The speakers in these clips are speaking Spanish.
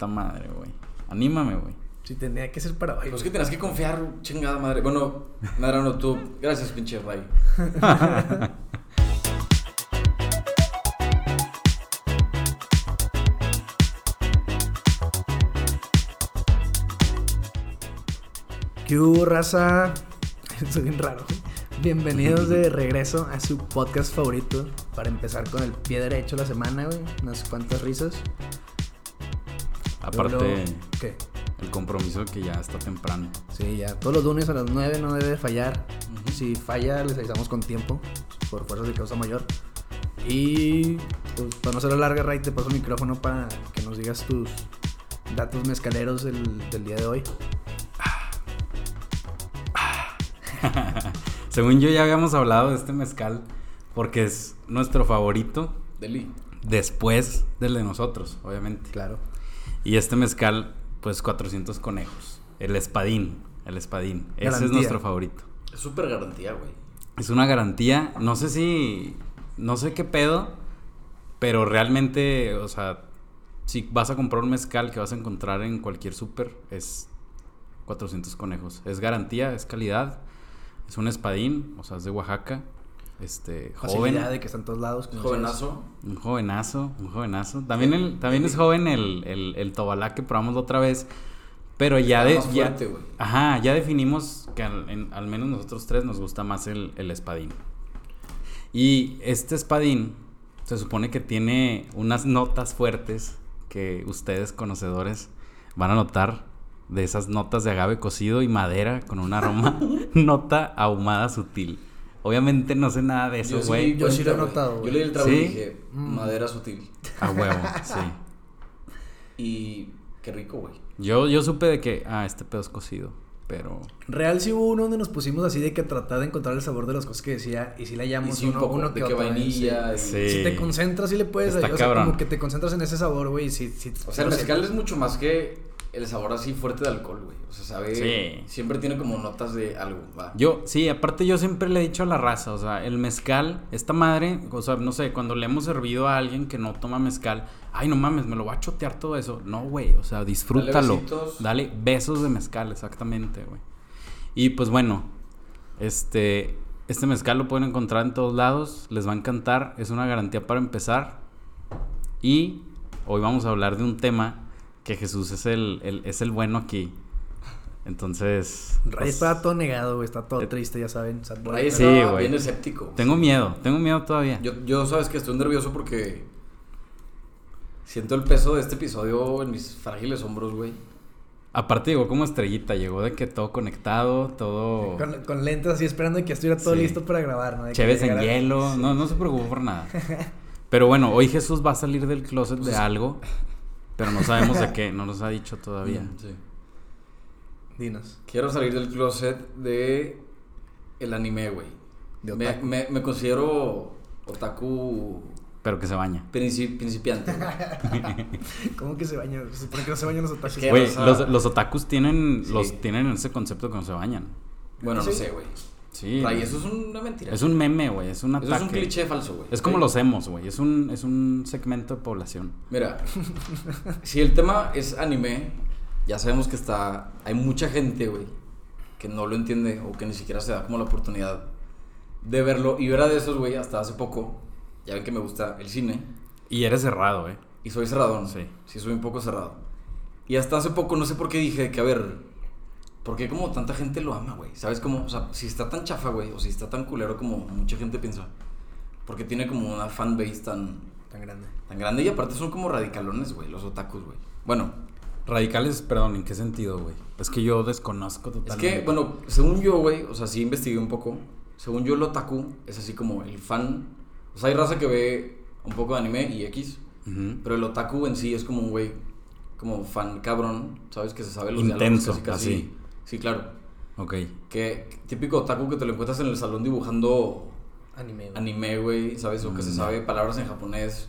puta madre, güey. Anímame, güey. Sí, tenía que ser para hoy. Pues que tenías que confiar, chingada madre. Bueno, nada, no, tú. Gracias, pinche Ray. ¿Qué hubo, raza? Soy bien raro. Bienvenidos de regreso a su podcast favorito. Para empezar con el pie derecho la semana, güey. Unas cuantas risas. Aparte, Luego, ¿Qué? el compromiso que ya está temprano. Sí, ya. Todos los lunes a las 9 no debe fallar. Si falla, les avisamos con tiempo. Por fuerzas de causa mayor. Y pues, para no hacerlo larga, Ray, te paso el micrófono para que nos digas tus datos mezcaleros del, del día de hoy. Según yo ya habíamos hablado de este mezcal porque es nuestro favorito Deli. después del de nosotros, obviamente. Claro. Y este mezcal, pues 400 conejos. El espadín, el espadín. Ese es nuestro favorito. Es súper garantía, güey. Es una garantía, no sé si, no sé qué pedo, pero realmente, o sea, si vas a comprar un mezcal que vas a encontrar en cualquier súper, es 400 conejos. Es garantía, es calidad, es un espadín, o sea, es de Oaxaca, este, joven, de que está en todos lados. como Jovenazo. un jovenazo, un jovenazo. También, el, también es joven el, el, el Tobalá que probamos la otra vez, pero ya de... Más ya-. Ajá, ya definimos que al, en- al menos nosotros tres nos gusta más el, el espadín. Y este espadín se supone que tiene unas notas fuertes que ustedes conocedores van a notar de esas notas de agave cocido y madera con un aroma nota ahumada sutil. Obviamente no sé nada de eso, Yo sí, güey. Yo sí lo he notado. Yo leí el trago ¿Sí? y dije, Mm. madera sutil. A huevo, sí. Y qué rico, güey. Yo, yo supe de que, ah, este pedo es cocido, pero... Real sí hubo uno donde nos pusimos así de que tratar de encontrar el sabor de las cosas que decía y si le Y hallamos sí, un uno, poco uno de que otro, ¿eh? vainilla. Sí. y- Sí. Si te concentras sí le puedes, Está o sea, cabrón. como que te concentras en ese sabor, güey, y sí, sí, O sea, el sí, mezcal es mucho más que el sabor así fuerte de alcohol, güey. O sea, sabe. Sí. Siempre tiene como notas de algo, va. Yo, sí, aparte yo siempre le he dicho a la raza, o sea, el mezcal, esta madre, o sea, no sé, cuando le hemos servido a alguien que no toma mezcal, ay, no mames, me lo va a chotear todo eso. No, güey, o sea, disfrútalo. besitos. Dale besos de mezcal, exactamente, güey. Y pues bueno, este, este mezcal lo pueden encontrar en todos lados, les va a encantar, es una garantía para empezar. Y hoy vamos a hablar de un tema que Jesús es el, el- es el bueno aquí. Entonces... Ray pues, está todo negado, güey, está todo Eh, triste, ya saben. Por ahí Sí, güey. bien escéptico. Tengo miedo, tengo miedo todavía. Yo, yo sabes que estoy nervioso porque siento el peso de este episodio en mis frágiles hombros, güey. Aparte llegó como estrellita, llegó de que todo conectado, todo Con, con lentes así esperando que estuviera todo Sí. listo para grabar, ¿no? De chéves en hielo, no, no se preocupó por nada. Pero bueno, hoy Jesús va a salir del closet de algo, pero no sabemos de qué, no nos ha dicho todavía. Sí. Dinos. Quiero salir del closet de el anime, güey. Me, otaku. me, me considero otaku Pero que se baña. princi- principiante. ¿Cómo que se bañan? Se supone que no se bañan los otakus. Güey, los, los otakus tienen, Sí. los tienen ese concepto que no se bañan. bueno, no sé, güey. Sí. Ray, eso es una mentira. Es un meme, güey, es un Eso ataque. es un cliché falso, güey. Es como ¿ok? los emos, güey, es un, es un segmento de población. Mira, si el tema es anime, ya sabemos que está. Hay mucha gente, güey, que no lo entiende o que ni siquiera se da como la oportunidad de verlo. Y yo era de esos, güey, hasta hace poco. Ya ven que me gusta el cine Y eres cerrado, eh. y soy cerradón. Sí. Sí, soy un poco cerrado. Y hasta hace poco, no sé por qué dije que, a ver, ¿por qué como tanta gente lo ama, güey? ¿Sabes cómo? O sea, si está tan chafa, güey, o si está tan culero como mucha gente piensa. Porque tiene como una fanbase tan, Tan grande. tan grande y aparte son como radicalones, güey, los otakus, güey. Bueno, Radicales, perdón, ¿en qué sentido, güey? Es que yo desconozco es totalmente. que, bueno, según yo, güey, o sea, sí investigué un poco. Según yo, el otaku es así como el fan. O sea, hay raza que ve un poco de anime y X. Ujú. Pero el otaku en sí es como un güey, como fan cabrón, ¿sabes? Que se sabe los Intenso, diálogos casi, casi. así. Sí, claro. Ok. Que típico otaku que te lo encuentras en el salón dibujando Anime, güey. anime, güey, ¿sabes? O que se Mm. sabe palabras en japonés.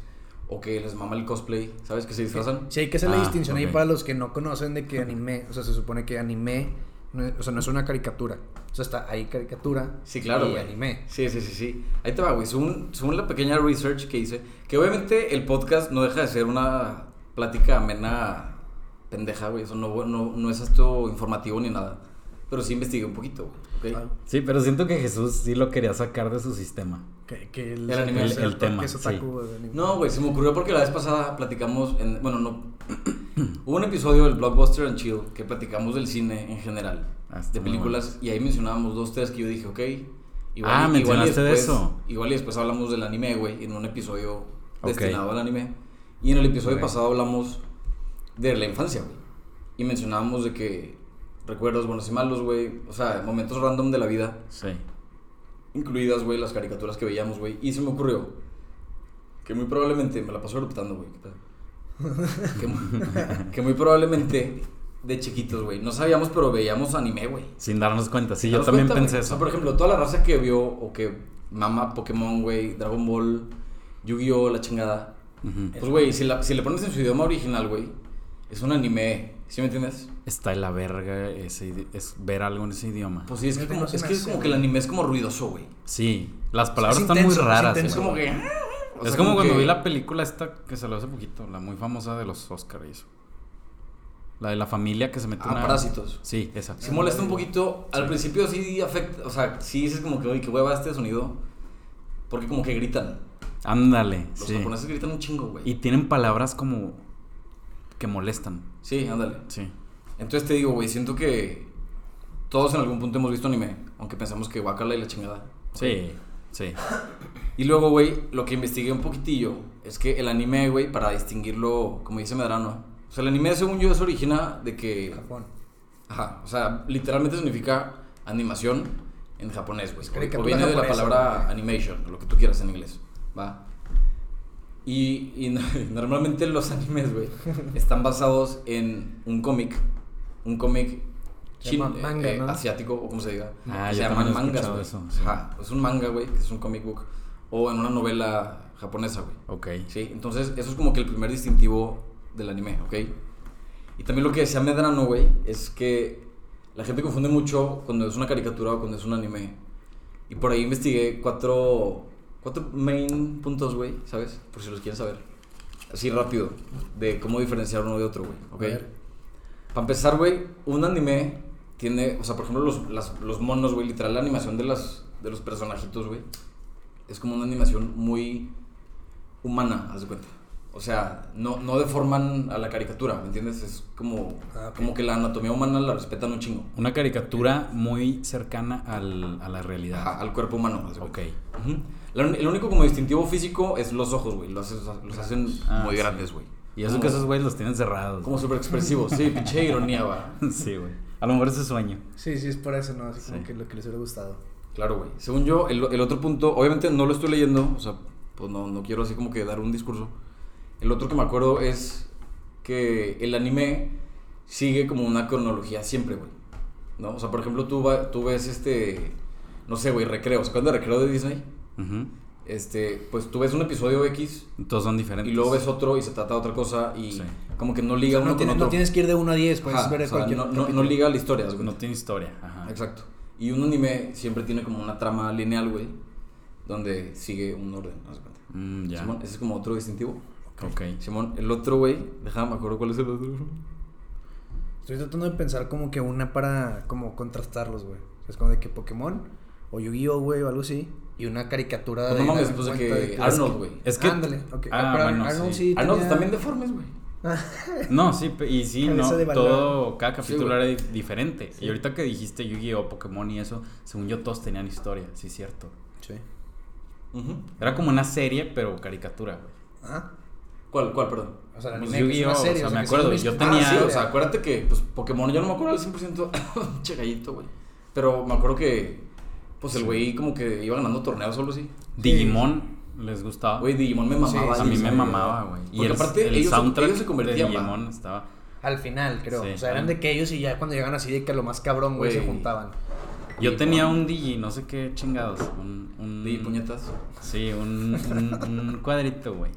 O que les mama el cosplay, ¿sabes? Que se disfrazan. Sí, hay que hacer la Ah, distinción ahí para los que no conocen de que anime, o sea, se supone que anime, no es- o sea, no es una caricatura. O sea, está ahí caricatura Sí, claro, y güey. anime. Sí, sí, sí, sí. Ahí te va, güey. Según, según la pequeña research que hice, que obviamente el podcast no deja de ser una plática amena pendeja, güey. Eso no, no, no es esto informativo ni nada. Pero sí investigué un poquito, güey. ¿ok? Ah, Sí, pero siento que Jesús sí lo quería sacar de su sistema. que, que el, El anime, el, el- el tema, anime. No, güey, se me ocurrió porque la vez pasada platicamos en. Bueno, no. Hubo un episodio del Blockbuster and Chill que platicamos del cine en general, Ah, está de películas, y ahí mencionábamos dos, tres que yo dije, ok. Igual, Ah, mencionaste y de después, eso. Igual y después hablamos del anime, güey, en un episodio Ok. destinado al anime. Y en el episodio Ok. pasado hablamos de la infancia, güey. Y mencionábamos de que recuerdos buenos y malos, güey. O sea, momentos random de la vida Sí. incluidas, güey, las caricaturas que veíamos, güey. Y se me ocurrió que muy probablemente, me la paso repitiendo, güey. que, mu- que muy probablemente de chiquitos, güey. No sabíamos, pero veíamos anime, güey. Sin darnos cuenta. Sí, ¿Te yo también cuenta, pensé güey? O eso. sea, por ejemplo, toda la raza que vio o que mama Pokémon, güey, Dragon Ball, Yu-Gi-Oh, la chingada. Pues, güey, si, la- si le pones en su idioma original, güey, es un anime. ¿Sí me entiendes? Está de la verga ese, es ver algo en ese idioma. Pues sí, es que, como, es, que es como que el anime es como ruidoso, güey. Sí, las palabras Es están intenso, muy es raras. intenso. Es como que... o es como cuando que- vi la película esta que salió hace poquito, la muy famosa de los Oscars y eso. La de la familia que se metió Ah, una... Parásitos. Sí, esa. Sí molesta un poquito. Al principio sí afecta, o sea, sí dices como que, oye, qué hueva este sonido. Porque como que gritan. Ándale, Los sí. japoneses gritan un chingo, güey. Y tienen palabras como que molestan. Sí, ándale. Sí. Entonces te digo, güey, siento que todos en algún punto hemos visto anime. Aunque pensamos que guacala y la chingada. Sí, sí. Y luego, güey, lo que investigué un poquitillo es que el anime, güey, para distinguirlo, como dice Medrano. O sea, el anime, según yo, se origina de que. Japón. Ajá, o sea, literalmente significa animación en japonés, güey. O- O viene de la palabra animation, lo que tú quieras en inglés, ¿va? Y, y normalmente los animes, güey, están basados en un cómic, un cómic Se chin- llama manga, eh, ¿no? asiático, o como se diga. Ah, que se llaman mangas, eso, sí. Ajá, es un manga, güey, que es un comic book. O en una novela japonesa, güey. Ok. Sí, entonces eso es como que el primer distintivo del anime, ¿ok? Y también lo que decía Medrano, güey, es que la gente confunde mucho cuando es una caricatura o cuando es un anime. Y por ahí investigué cuatro, cuatro main puntos, güey, ¿sabes? Por si los quieren saber. Así rápido, de cómo diferenciar uno de otro, güey, ¿ok? Para empezar, güey, un anime tiene, o sea, por ejemplo, los, las- los monos, güey, literal, la animación de, las, de los personajitos, güey, es como una animación muy humana, haz de cuenta. O sea, no, no deforman a la caricatura, ¿me entiendes? Es como, Ah, ok. como que la anatomía humana la respetan un chingo. Una caricatura muy cercana al, a la realidad. Ajá, al cuerpo humano. Ok. Ujú. La un- el único como distintivo físico es los ojos, güey. Los, los hacen Ah, muy sí. grandes, güey. Y eso Como- que esos güeyes los tienen cerrados. Como súper expresivos. Sí, pinche ironía, va. Sí, güey. A lo mejor es su sueño. Sí, sí, es por eso, ¿no? Así como Sí. que lo que les hubiera gustado. Claro, güey. Según yo, el, el otro punto, obviamente no lo estoy leyendo, o sea, pues no, no quiero así como que dar un discurso. El otro que me acuerdo es que el anime sigue como una cronología siempre, güey. ¿No? O sea, por ejemplo, tú, va- tú ves este, no sé, güey, recreo. ¿Se acuerdan de recreo de Disney? Ujú. Este, pues tú ves un episodio X Todos son diferentes. y luego ves otro y se trata de otra cosa y Sí. como que no O liga sea, uno no, tienes, con no otro. tienes que ir de 1 a 10, puedes Ajá, ver o sea, cualquier no, no- no liga la historia. de No tiene historia. Ajá. Exacto. Y un anime siempre tiene como una trama lineal, güey, donde sigue un orden. cuenta. Mm, ya. Simón, ese es como otro distintivo. Ok. Simón, el otro, güey, déjame, me acuerdo cuál es el otro. Estoy tratando de pensar como que una para como contrastarlos, güey. O sea, es como de que Pokémon o Yu-Gi-Oh, güey, o algo así. Y una caricatura Pues de. no mames, pues de que Arnold, güey. Es que. Ándale, ok. Ah, bueno, Arnold sí. sí. Arnold tenía- también deformes, güey. No, sí, y sí, no. Todo, cada capítulo era di- diferente. Y ahorita que dijiste Yu-Gi-Oh, Pokémon y eso, según yo, todos tenían historia. Sí, cierto. Sí. Ujú. Era como una serie, pero caricatura, güey. Ah, ¿Cuál, cuál, perdón? o sea, el Pues anime que es Yu-Gi-Oh, una serie, o sea, me acuerdo, yo tenía- Ah, sí, o sea, acuérdate que, pues, Pokémon, yo no me acuerdo al 100%, che gallito, güey. Pero me acuerdo que, pues, el güey como que iba ganando torneos solo así. Digimon les gustaba. Güey, Digimon me mamaba. Sí, a mí sí, me sí, mamaba, güey. Porque aparte ellos se- soundtrack ellos se convertían, de. Digimon estaba. Al final, creo. Sí, o sea, eran de que ellos y ya cuando llegan así de que lo más cabrón, güey, se juntaban. Yo tenía un Digi, no sé qué chingados. Un, un, Digi puñetas. Sí, un, un, un cuadrito, güey.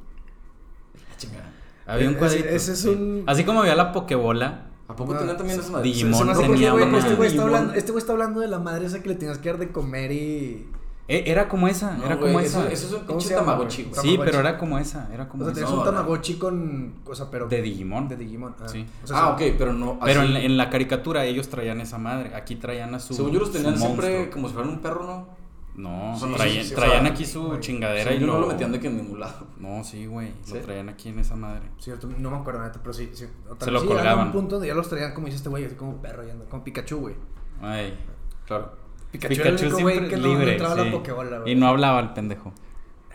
Chingada. Había un Ese- cuadrito. ese es sí. un- Así como había la Pokebola. ¿A poco Ah, tenían también madre? Digimon tenía que, güey, una- este güey está hablando, este güey está hablando de la madre esa que le tenías que dar de comer y Eh, Era como esa, No, era güey, como eso, esa. eso es un ¿Cómo pinche Tamagotchi, güey? Sí, Tamagotchi. pero era como esa, era como O sea, tenías No, un no, Tamagotchi con. O sea, pero. De Digimon. De Digimon. Ah. Sí. O sea, Ah, ok, pero no. Pero en la, en la caricatura ellos traían esa madre. Aquí traían a su. Según yo los tenían siempre monstruo. como si fueran un perro, ¿no? No, no traían, o traían sea, aquí su güey. chingadera Según y yo lo... no lo metían de que en ningún lado. No, sí, güey. ¿Sí? Lo traían aquí en esa madre. Cierto, no me acuerdo neta, pero sí. sí. Se vez lo sí, llegaron a colgaban. un punto donde ya los traían como dice este güey, así como perro y anda, como Pikachu, güey. Ay. Claro. Pikachu, era el único güey que no, no entraba a sí. la Pokébola, güey. Y no hablaba el pendejo.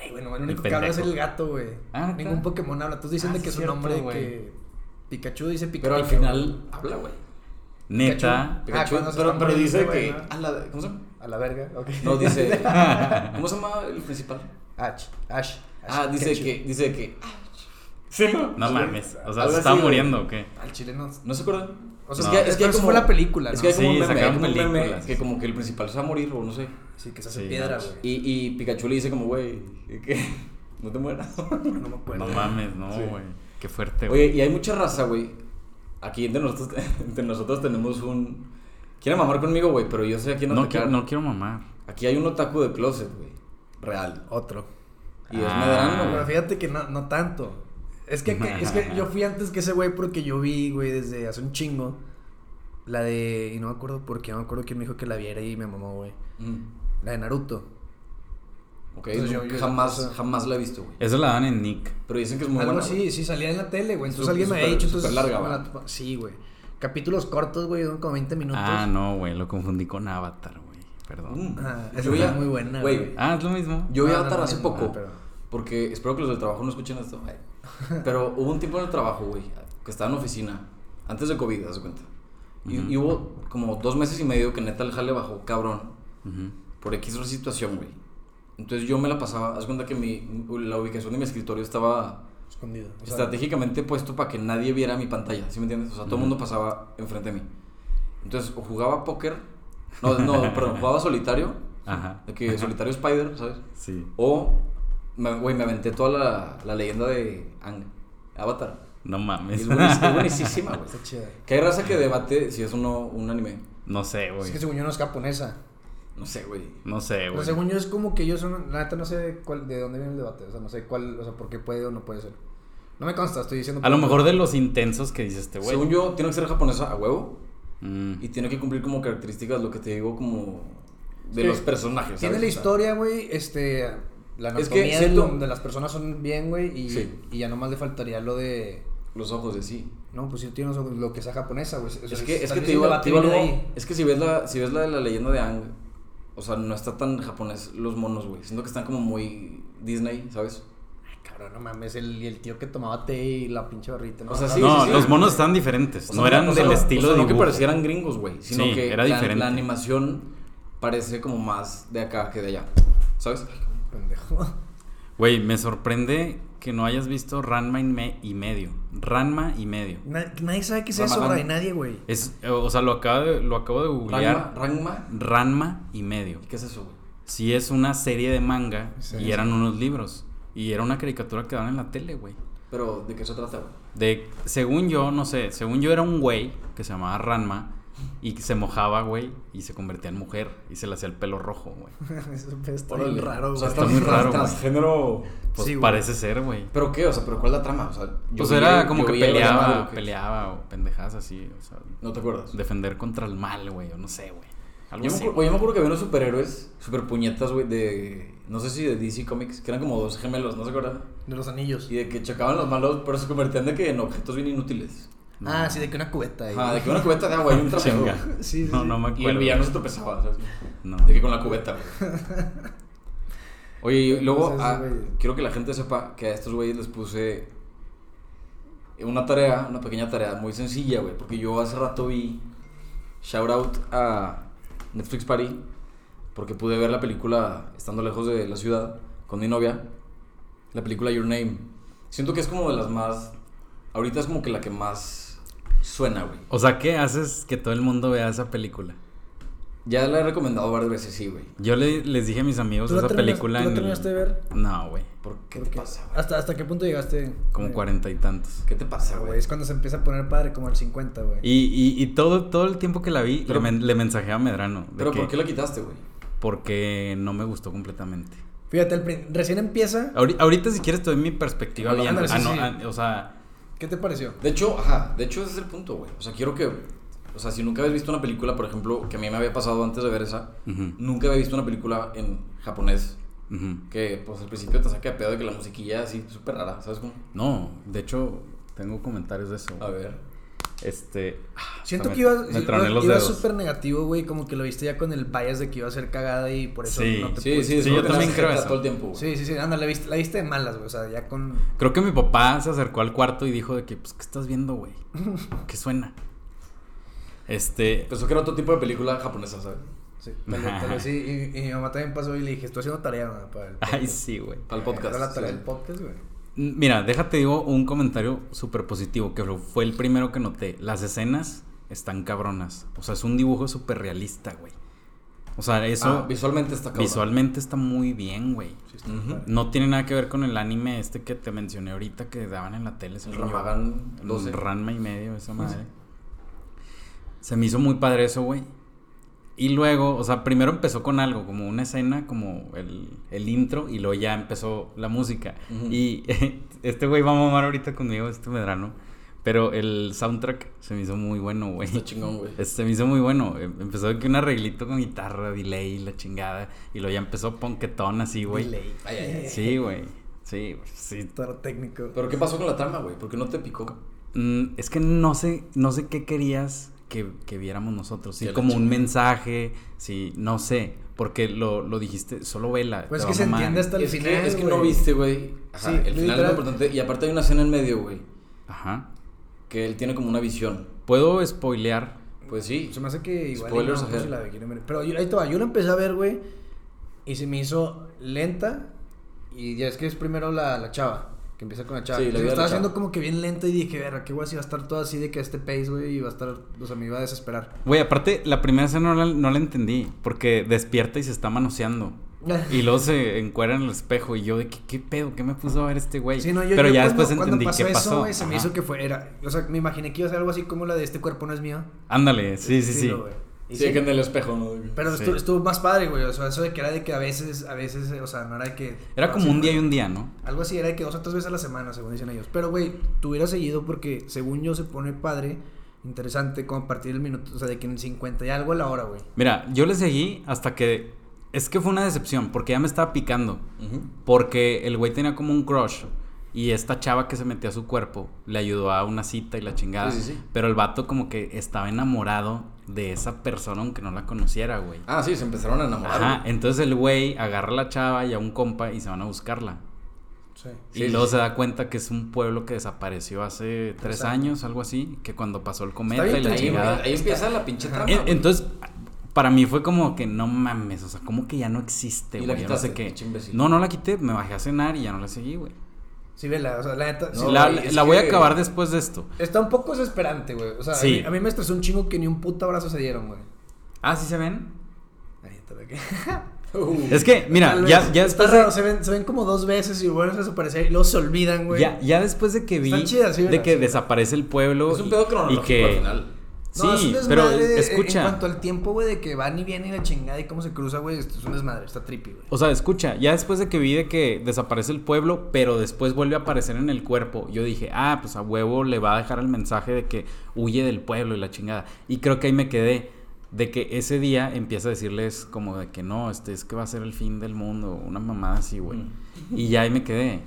Ay, bueno, el único El que habla es el gato, güey. Ah. Ningún Pokémon habla. Todos dicen Ah, de que sí, su cierto, nombre güey. que Pikachu dice Pikachu. Pero al final habla, güey. Neta. Pikachu, cuando se pero, dice que. ¿no? a la- ¿Cómo se llama? A la verga, ok. No, dice. ¿Cómo se llama el principal? Ash. Ash. Ah, Ash dice Ketchum. que. Dice que. Sí, ¿no? No mames. O sea, ¿se güey. muriendo o qué? Al chile no. ¿No se acuerdan? O sea, No. es que, eso fue la película, Es que hay como Sí, un meme, hay sacaron como un meme películas. que como que el principal se va a morir o no sé. Sí, que se hace Sí, piedra, güey. Y, y Pikachu le dice como, güey, que no te mueras. No me acuerdo. No mames, no, Sí. güey. Qué fuerte, güey. Oye, y hay mucha raza, güey. Aquí entre nosotros, entre nosotros tenemos un... Quieren mamar conmigo, güey, pero yo sé a quién No, atacar. qui- no quiero mamar. Aquí hay un otaku de closet, güey. Real. Otro. Y es Ah. Medrano, Pero fíjate que no, no tanto. Es que, que- es que yo fui antes que ese güey porque yo vi, güey, desde hace un chingo. La de. Y no me acuerdo por qué, no me acuerdo quién me dijo que la viera y me mamó, güey. Mm. La de Naruto. Ok, Entonces no, yo- yo- jamás, sea- jamás la he visto, güey. Eso la dan en Nick. Pero dicen que es muy Algo buena. güey. sí, salía en la tele, güey. Entonces alguien me había dicho, entonces. larga, la Sí, güey. Capítulos cortos, güey, duran como 20 minutos. Ah, no, güey. Lo confundí con Avatar, güey. Perdón. Mm. Ah, esa ya- muy buena, güey. Ah, es lo mismo. Yo vi No, Avatar no, hace no, poco. no, pero- Porque espero que los del trabajo no escuchen esto. ay. Pero hubo un tiempo en el trabajo, güey, que estaba en oficina. Antes de COVID, haz de cuenta. Y, hubo como dos meses y medio que neta el jale bajó, cabrón. Por X situación, güey. Entonces yo me la pasaba. Haz cuenta que mi, la ubicación de mi escritorio estaba Escondido. o sea, estratégicamente puesto para que nadie viera mi pantalla. ¿Sí me entiendes? O sea, todo el mundo pasaba enfrente de mí. Entonces, o jugaba póker. No, no, perdón, jugaba solitario. Ajá. De que solitario Spider, ¿sabes? Sí. O, me- güey, me aventé toda la, la leyenda de Ang, Avatar. No mames. Es, buenísima, es buenísima, güey. Está chida. Que hay raza que debate si es uno un anime. No sé, Es güey. que según yo no es japonesa. No sé, güey. No sé, Pero güey. según yo es como que ellos son. La neta no sé cuál, de dónde viene el debate. O sea, no sé cuál. O sea, por qué puede o no puede ser. No me consta, estoy diciendo. A lo mejor de los intensos que dice este güey. Según yo, tiene que ser japonesa a huevo. Mm. Y tiene que cumplir como características, lo que te digo, como de Sí. los personajes. Tiene ¿sabes? la historia, güey. Este. La Es que anatomía de, siento- de las personas son bien, güey. Y, Sí. y ya nomás le faltaría lo de. Los ojos de sí. No, pues sí tiene lo lo que sea japonesa, güey. Es que, es que te digo, te digo algo. Es que si ves, la, si ves la de la leyenda de Ang, o sea, no está tan japonés los monos, güey. Siento que están como muy Disney, ¿sabes? Cabrón, no mames. El, y el tío que tomaba té y la pinche barrita. ¿no? O sea, No, sí, no, sí, sí. los monos están diferentes. O sea, no eran o sea, del estilo o sea, de no que parecieran gringos, güey. Sino Sí, que era la, diferente. la animación parece como más de acá que de allá. ¿Sabes? Pendejo. Güey, me sorprende que no hayas visto Ranma y, me- y medio. Ranma y medio. Na- nadie sabe qué es Ramadán. eso, Ray. Nadie, güey. Es, o sea, lo acabo de, lo acabo de googlear. Rangma. Ranma y medio. ¿Qué es eso, güey? Sí es una serie de manga Sí, y sí. eran unos libros. Y era una caricatura que daban en la tele, güey. Pero, ¿de qué se trata, güey? De, según yo, no sé, según yo era un güey que se llamaba Ranma y que se mojaba, güey, y se convertía en mujer y se le hacía el pelo rojo, güey. Eso está bien raro, O sea, güey. está muy raro, güey. Transgénero. Pues Sí, güey. parece ser, güey. ¿Pero qué? O sea, ¿pero cuál es la trama? O sea, yo Pues vi- era como yo que peleaba, peleaba o pendejadas así, o sea, ¿No te acuerdas? defender contra el mal, güey, o no sé, güey. Algo Yo me, acuerdo, yo me acuerdo que había unos superhéroes, super puñetas, güey, de. No sé si de DC Comics, que eran como dos gemelos, ¿no se acuerdan? De los anillos. Y de que chocaban los malos, pero se convertían de que en objetos bien inútiles. No. Ah, sí, de que una cubeta ahí. Ajá, de que una cubeta de agua y un. Chinga. Sí, sí, No, no me acuerdo. Y el villano se tropezaba, ¿sabes? No. De que con la cubeta, güey. Oye, y luego Entonces, ah, güey. quiero que la gente sepa que a estos güeyes les puse una tarea, una pequeña tarea muy sencilla, güey. Porque yo hace rato vi shout out a Netflix Party porque pude ver la película estando lejos de la ciudad con mi novia. La película Your Name. Siento que es como de las más. Ahorita es como que la que más suena, güey. O sea, ¿qué haces que todo el mundo vea esa película? Ya la he recomendado varias veces, sí, güey. Yo le- les dije a mis amigos ¿Tú la esa película tú la en terminaste de ver? No, güey. ¿Por qué ¿Por te qué? pasa, güey? ¿Hasta, ¿Hasta qué punto llegaste? Como güey? cuarenta y tantos. ¿Qué te pasa, Ah, güey, es cuando se empieza a poner padre, como al 50, güey. Y, y, y todo, todo el tiempo que la vi, Pero- le, men- le mensajé a Medrano. de Pero que- ¿por qué la quitaste, güey? porque no me gustó completamente. Fíjate, el recién empieza. Ahori- Ahorita, si quieres, te doy mi perspectiva bien. ándale, Ah, sí, no, sí. ah, o sea, ¿Qué te pareció? De hecho, ajá, de hecho ese es el punto, güey. O sea, quiero que, o sea, si nunca habías visto una película, por ejemplo, que a mí me había pasado antes de ver esa, ujú, nunca había visto una película en japonés ujú. que, pues, al principio te saca de pedo de que la musiquilla así súper rara, ¿sabes cómo? no, de hecho, tengo comentarios de eso. A ver. Este. Siento me- que ibas, dedos. súper negativo, güey. Como que lo viste ya con el bias de que iba a ser cagada y por eso Sí, no te Sí, pudiste- sí, Sí, sí, yo yo también creo eso. todo el tiempo. Sí, sí, sí. Anda, la viste, la viste de malas, güey. O sea, ya con. Creo que mi papá se acercó al cuarto y dijo de que, pues, ¿qué estás viendo, güey? ¿Qué suena? Este. Pensó que era otro tipo de película japonesa, ¿sabes? Sí, tal vez- tal vez sí. Y, y mi mamá también pasó y le dije, estoy haciendo tarea, mamá, para el Ay, podcast". sí, güey. Para el podcast. Era la tarea sí. del podcast, güey. Mira, déjate digo un comentario súper positivo, que fue el primero que noté. Las escenas están cabronas. O sea, es un dibujo súper realista, güey. O sea, eso Ah, visualmente está cabrón. visualmente está muy bien, güey. Sí. No tiene nada que ver con el anime este que te mencioné ahorita que daban en la tele. El. Ramagan 12. El Ranma y medio, esa madre. Se me hizo muy padre eso, güey. Y luego, o sea, primero empezó con algo, como una escena, como el, el intro, y luego ya empezó la música. Y este güey va a mamar ahorita conmigo, este medrano. Pero el soundtrack se me hizo muy bueno, güey. Está chingón, güey. Se me hizo muy bueno. Em- Empezó que un arreglito con guitarra, delay, la chingada. Y luego ya empezó ponquetón así, güey. Delay. Ay, ay, ay. Sí, güey. Sí, sí. Todo técnico. Pero ¿qué pasó con la trama, güey? ¿Por qué no te picó? Mm, es que no sé, no sé qué querías que, que viéramos nosotros. Sí, como un mensaje, sí, no sé. Porque lo, lo dijiste, solo vela. Pues es que se mamar. entiende hasta el es final. que, es que no viste, güey. Ajá, Sí, el final es lo importante. Y aparte hay una escena en medio, güey. Ajá. Que él tiene como una visión. ¿Puedo spoilear? Pues sí. Se me hace que igual. Spoilers no, pues, ahead. si la ver. Pero yo, ahí te va, yo la empecé a ver, güey. Y se me hizo lenta. Y ya es que es primero la, la chava. Que empieza con la chava. Sí, la vida estaba chava. haciendo como que bien lenta y dije, verga, qué guay si va a estar todo así de que a este pace, güey. Y va a estar. O sea, me iba a desesperar. Güey, aparte, la primera escena no la, no la entendí. Porque despierta y se está manoseando. Y luego se encuera en el espejo. Y yo, de ¿qué, qué pedo? ¿Qué me puso a ver este güey? Sí, no, yo, Pero yo ya cuando- después entendí pasó qué eso, pasó. güey, se me hizo que fue. Era, o sea, me imaginé que iba a ser algo así como la de este cuerpo no es mío. Ándale, sí, sí, sí. Y Sí, sí, que en el espejo, ¿no? Pero Sí. estuvo, estuvo más padre, güey. O sea, eso de que era de que a veces, a veces, o sea, no era de que. Era como así, un día y un día, ¿no? Algo así, era de que dos o tres veces a la semana, según dicen ellos. Pero, güey, tú hubieras seguido porque, según yo, se pone padre, interesante, como a partir del minuto, o sea, de que en 50 y algo a la hora, güey. Mira, yo le seguí hasta que. Es que fue una decepción, porque ya me estaba picando. Porque el güey tenía como un crush. Y esta chava que se metía a su cuerpo le ayudó a una cita y la chingada. Sí, sí, sí. Pero el vato como que estaba enamorado de esa persona aunque no la conociera, güey. Ah, sí, se empezaron a enamorar. Ajá, güey. entonces el güey agarra a la chava y a un compa y se van a buscarla. Sí. Y sí, luego sí. se da cuenta que es un pueblo que desapareció hace tres años. años, algo así, que cuando pasó el cometa bien y la Ahí, chingada. ahí empieza la pinche trama. En-. Entonces, para mí fue como que no mames, o sea, como que ya no existe, Y la güey. No sé quitaste, qué. No, no la quité, me bajé a cenar y ya no la seguí, güey. Sí, vela, o sea, la neta. No, sí, la güey, la voy a acabar después de esto. Está un poco desesperante, güey. O sea, Sí. a, mí, a mí me estresó un chingo que ni un puto abrazo se dieron, güey. Ah, ¿sí se ven? Uh. Es que, mira, ya, ya Está después de, raro, se, ven, se ven como dos veces y vuelven a desaparecer y luego se olvidan, güey. ya, ya después de que vi chidas, sí, de que desaparece el pueblo Es un y- pedo y cronológico que al final. Sí, No, es un pero desmadre de- escucha, En cuanto al tiempo, güey, de que van y vienen y la chingada y cómo se cruza, güey, esto es un desmadre, está trippy, güey. o sea, escucha, ya después de que vi de que desaparece el pueblo, pero después vuelve a aparecer en el cuerpo, yo dije, ah, pues a huevo le va a dejar el mensaje de que huye del pueblo y la chingada. Y creo que ahí me quedé de que ese día empieza a decirles como de que no, este es que va a ser el fin del mundo, una mamada así, güey. Mm. Y ya ahí me quedé.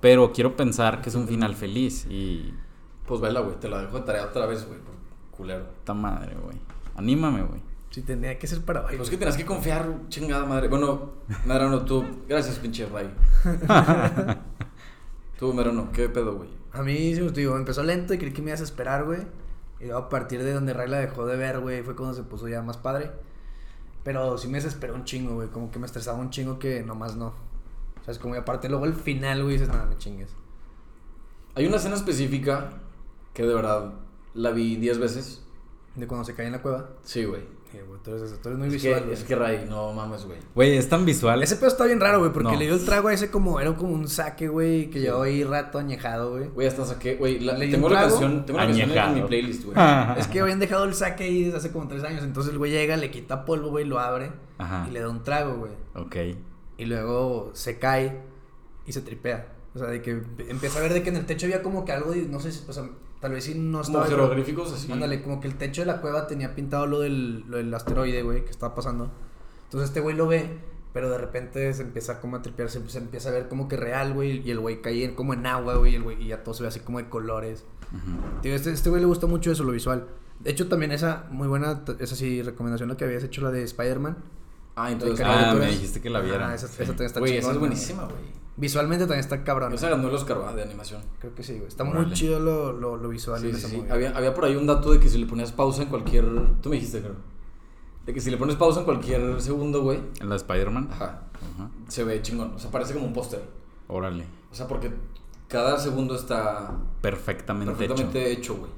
Pero quiero pensar que es un final feliz y Pues vela, güey, te la dejo de tarea otra vez, güey, culero. Puta madre, güey. Anímame, güey. Sí, tendría que ser para hoy. Pues que tenías que confiar, chingada madre. Bueno, Medrano, tú. Gracias, pinche Ray. tú, Medrano, ¿qué pedo, güey? A mí, sí, digo, empezó lento y creí que me ibas a esperar, güey. Y luego a partir de donde Ray la dejó de ver, güey, fue cuando se puso ya más padre. Pero sí me desesperó un chingo, güey. Como que me estresaba un chingo que nomás no. O sea, es como y aparte luego el final, güey, dices, nada, me chingues. Hay una escena específica que de verdad la vi 10 veces De cuando se cae en la cueva. Sí, güey. Eh, güey, tú, eres, tú eres muy Es visual, que, güey. es que Ray, no mames, güey. Güey, es tan visual. Ese pedo está bien raro, güey, porque No. le dio el trago a ese como, era como un saque, güey, que llevaba ahí rato añejado, güey. Güey, hasta saqué, güey, la- tengo la trago. canción, tengo la canción en- mi Añejado. playlist, güey. Es que habían dejado el saque ahí desde hace como tres años, entonces el güey llega, le quita polvo, güey, lo abre Ajá. y le da un trago, güey. Ok. Y luego se cae y se tripea. O sea, de que empieza a ver de que en el techo había como que algo, de- no sé, si- o sea, tal vez sí no Como estaba... jeroglíficos así. Ándale, como que el techo de la cueva tenía pintado lo del, lo del asteroide, güey, que estaba pasando. Entonces este güey lo ve, pero de repente se empieza como a tripear, se, se empieza a ver como que real, güey, y el güey cae como en agua, güey, y, el güey, y ya todo se ve así como de colores. Ujú. Tío, este, este güey le gusta mucho eso, lo visual. De hecho, también esa, muy buena, esa sí, recomendación, lo que habías hecho, la de Spider-Man. Ah, entonces. Ah, me dijiste que la viera. Ah, esa, Sí. esa también está Güey, esa es buenísima, güey. Visualmente también está cabrón. Esa ganó el Oscar de animación. Creo que sí, güey. Está muy chido lo, lo, lo visual Sí, sí, esa sí. movie. Había, había por ahí un dato de que si le ponías pausa en cualquier. Tú me dijiste, creo. De que si le pones pausa en cualquier segundo, güey. ¿En la de Spider-Man? Ajá. Se ve chingón. O sea, parece como un póster. Órale. O sea, porque cada segundo está Perfectamente, perfectamente hecho. hecho, güey.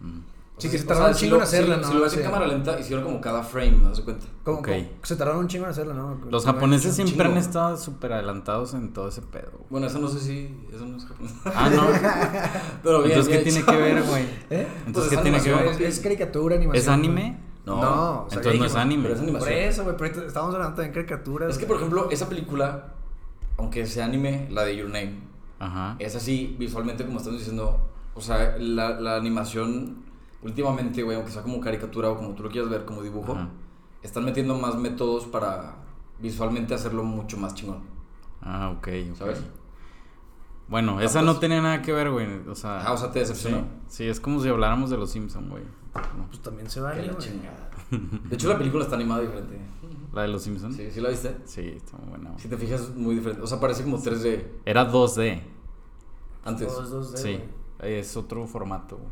Mm. Sí, que se tardaron o sea, un chingo en si lo- hacerla, si- ¿no? Si lo ves en cámara lenta, hicieron como cada frame, ¿me das cuenta? Como, se tardaron un chingo en hacerla, ¿no? Los japoneses siempre han estado súper adelantados en todo ese pedo. güey. Bueno, eso no sé si. Eso no es japonés. Ah, no. Pero bien, Entonces, ¿qué bien tiene que ver, güey? ¿Eh? Entonces, Pues ¿qué es tiene que ver? Es, caricatura, animación. ¿Es anime? No. No, o sea, Entonces no es anime. Pero es Por animación. eso, güey, pero estamos hablando también de caricaturas. Es que, por ejemplo, esa película, aunque sea anime, la de Your Name, Ajá. es así visualmente como estamos diciendo. O sea, la, la animación, últimamente, güey, aunque sea como caricatura o como tú lo quieras ver, como dibujo, Ajá. están metiendo más métodos para visualmente hacerlo mucho más chingón. Ah, ok. ok. ¿Sabes? Bueno, Ah, esa pues- no tenía nada que ver, güey. O sea. Ah, o sea, te decepcionó. Sí, sí, es como si habláramos de los Simpsons, güey. No. Pues también se vale, la güey. chingada. De hecho, la película está animada diferente. ¿La de los Simpsons? ¿Sí? ¿Sí la viste? Sí, está muy buena. güey. Si te fijas, es muy diferente. O sea, parece como 3D Era 2D. antes. Dos, dos, dos, Sí. güey. Es otro formato, güey.